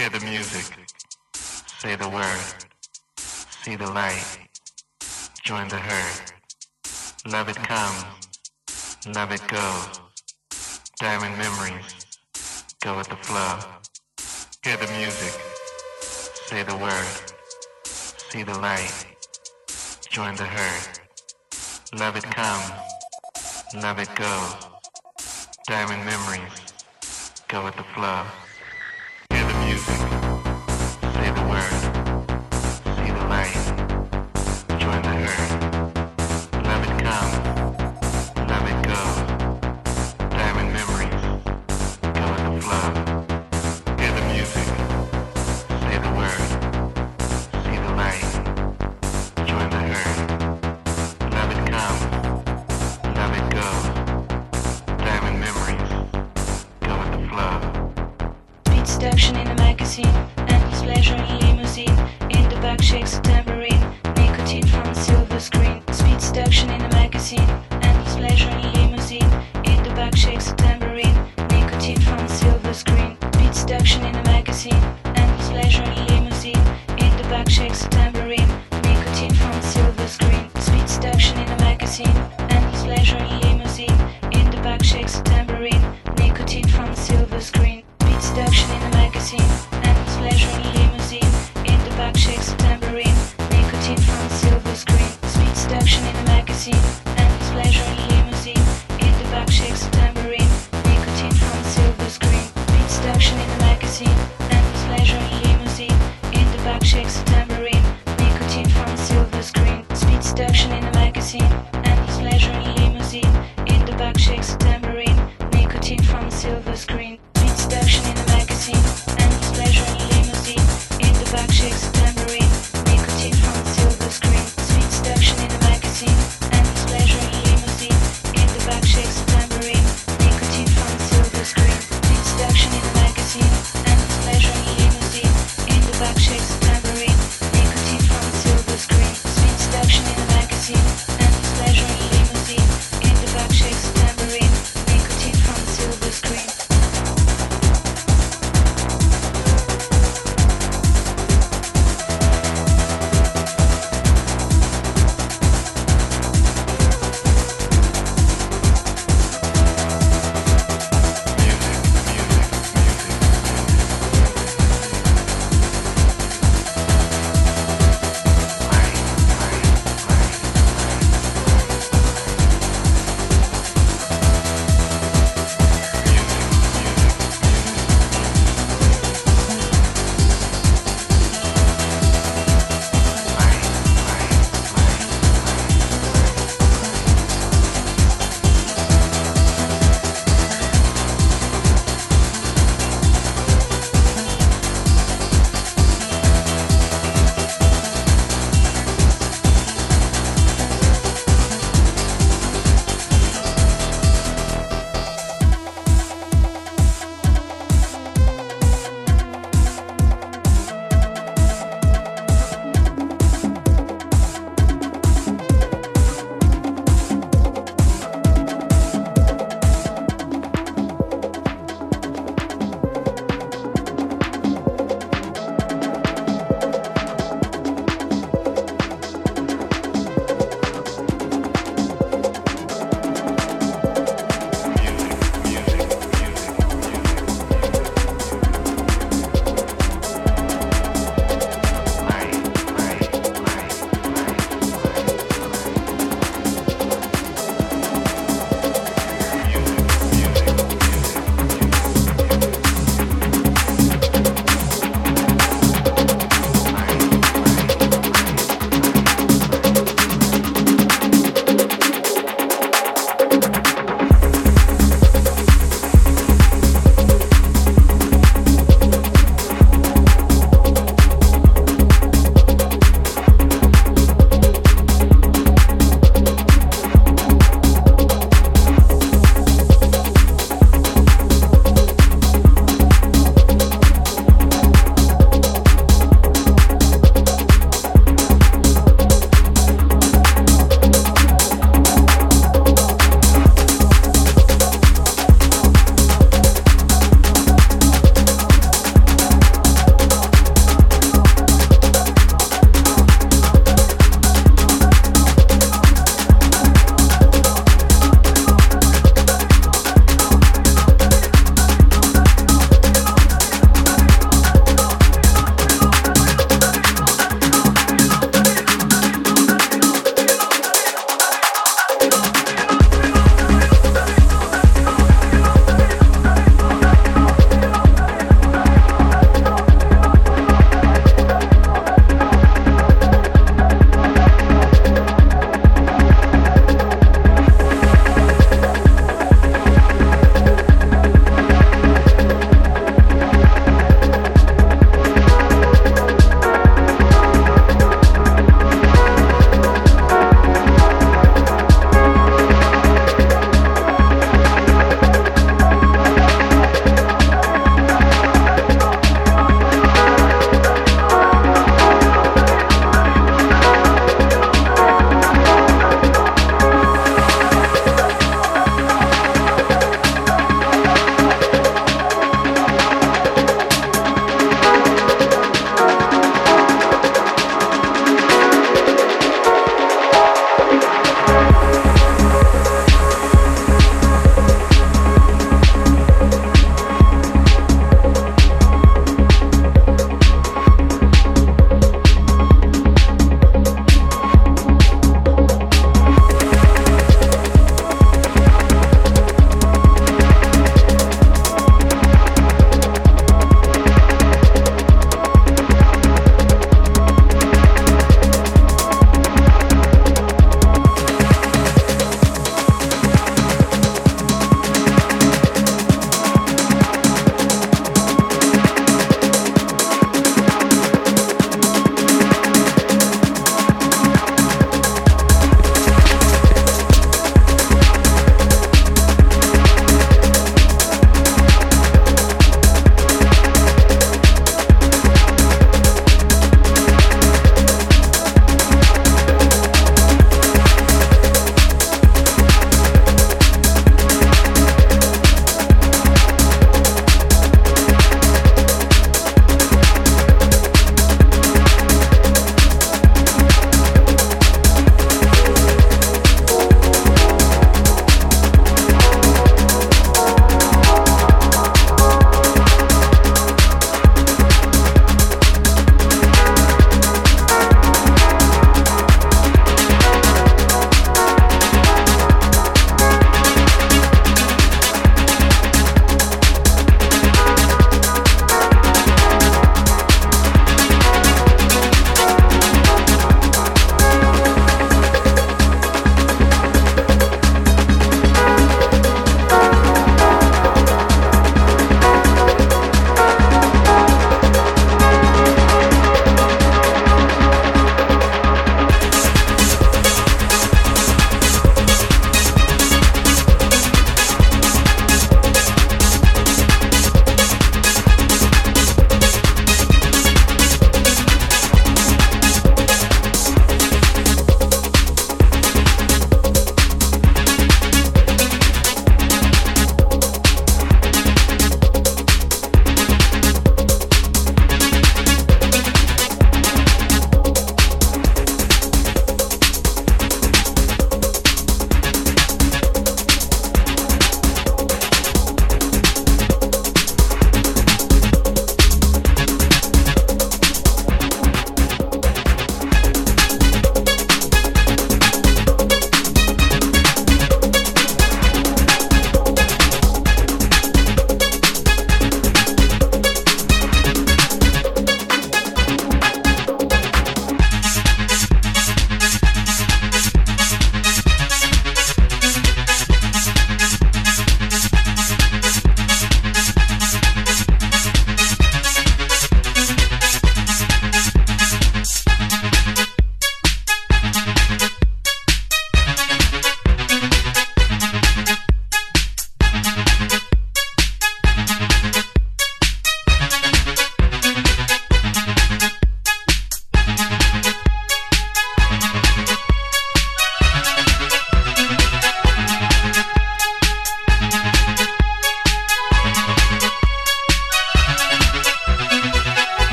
Hear the music. Say the word. See the light. Join the herd. Love it comes. Love it goes. Diamond memories. Go with the flow. Hear the music. Say the word. See the light. Join the herd. Love it comes. Love it goes. Diamond memories. Go with the flow.